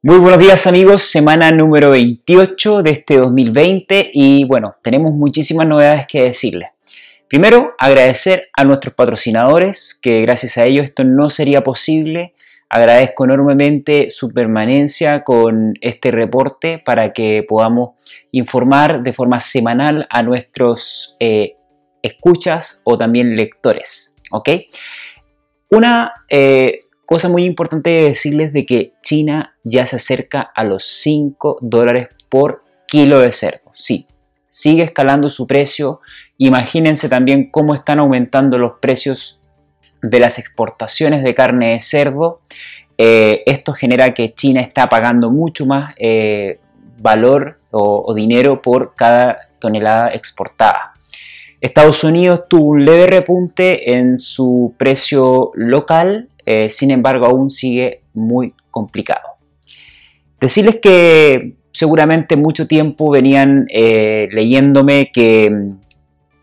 Muy buenos días amigos, semana número 28 de este 2020 y bueno, tenemos muchísimas novedades que decirles. Primero, agradecer a nuestros patrocinadores, que gracias a ellos esto no sería posible. Agradezco enormemente su permanencia con este reporte para que podamos informar de forma semanal a nuestros eh, escuchas o también lectores. ¿Ok? Una eh, cosa muy importante decirles de que China ya se acerca a los 5 dólares por kilo de cerdo. Sí, sigue escalando su precio. Imagínense también cómo están aumentando los precios de las exportaciones de carne de cerdo. Eh, esto genera que China está pagando mucho más eh, valor o dinero por cada tonelada exportada. Estados Unidos tuvo un leve repunte en su precio local eh, sin embargo aún sigue muy complicado. Decirles que seguramente mucho tiempo venían eh, leyéndome que mm,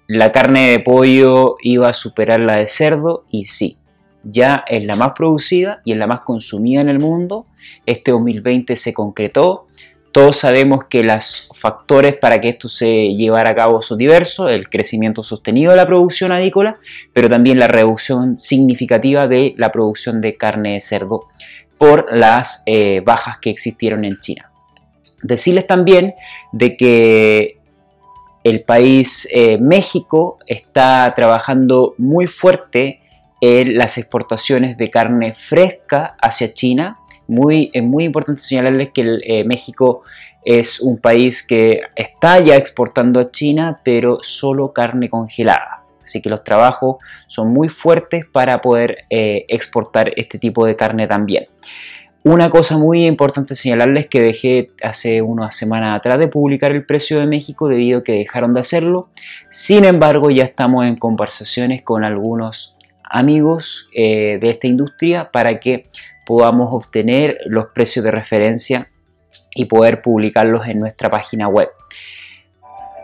la carne de pollo iba a superar la de cerdo y sí, ya es la más producida y es la más consumida en el mundo. Este 2020 se concretó. Todos sabemos que los factores para que esto se llevara a cabo son diversos, el crecimiento sostenido de la producción avícola, pero también la reducción significativa de la producción de carne de cerdo por las eh, bajas que existieron en China. Decirles también de que el país eh, México está trabajando muy fuerte en las exportaciones de carne fresca hacia China muy, es muy importante señalarles que eh, México es un país que está ya exportando a China, pero solo carne congelada. Así que los trabajos son muy fuertes para poder eh, exportar este tipo de carne también. Una cosa muy importante señalarles que dejé hace unas semanas atrás de publicar el precio de México debido a que dejaron de hacerlo. Sin embargo, ya estamos en conversaciones con algunos amigos eh, de esta industria para que podamos obtener los precios de referencia y poder publicarlos en nuestra página web.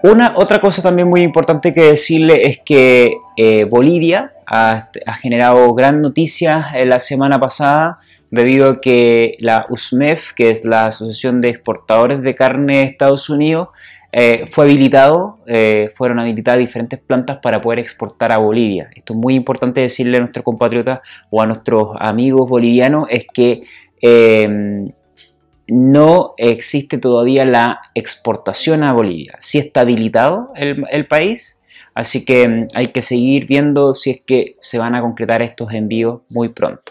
Una otra cosa también muy importante que decirle es que eh, Bolivia ha, generado gran noticia en la semana pasada debido a que la USMEF, que es la Asociación de Exportadores de Carne de Estados Unidos, eh, fue habilitado, eh, fueron habilitadas diferentes plantas para poder exportar a Bolivia. Esto es muy importante decirle a nuestros compatriotas o a nuestros amigos bolivianos, es que em, no existe todavía la exportación a Bolivia. Sí está habilitado el, país, así que em, hay que seguir viendo si es que se van a concretar estos envíos muy pronto.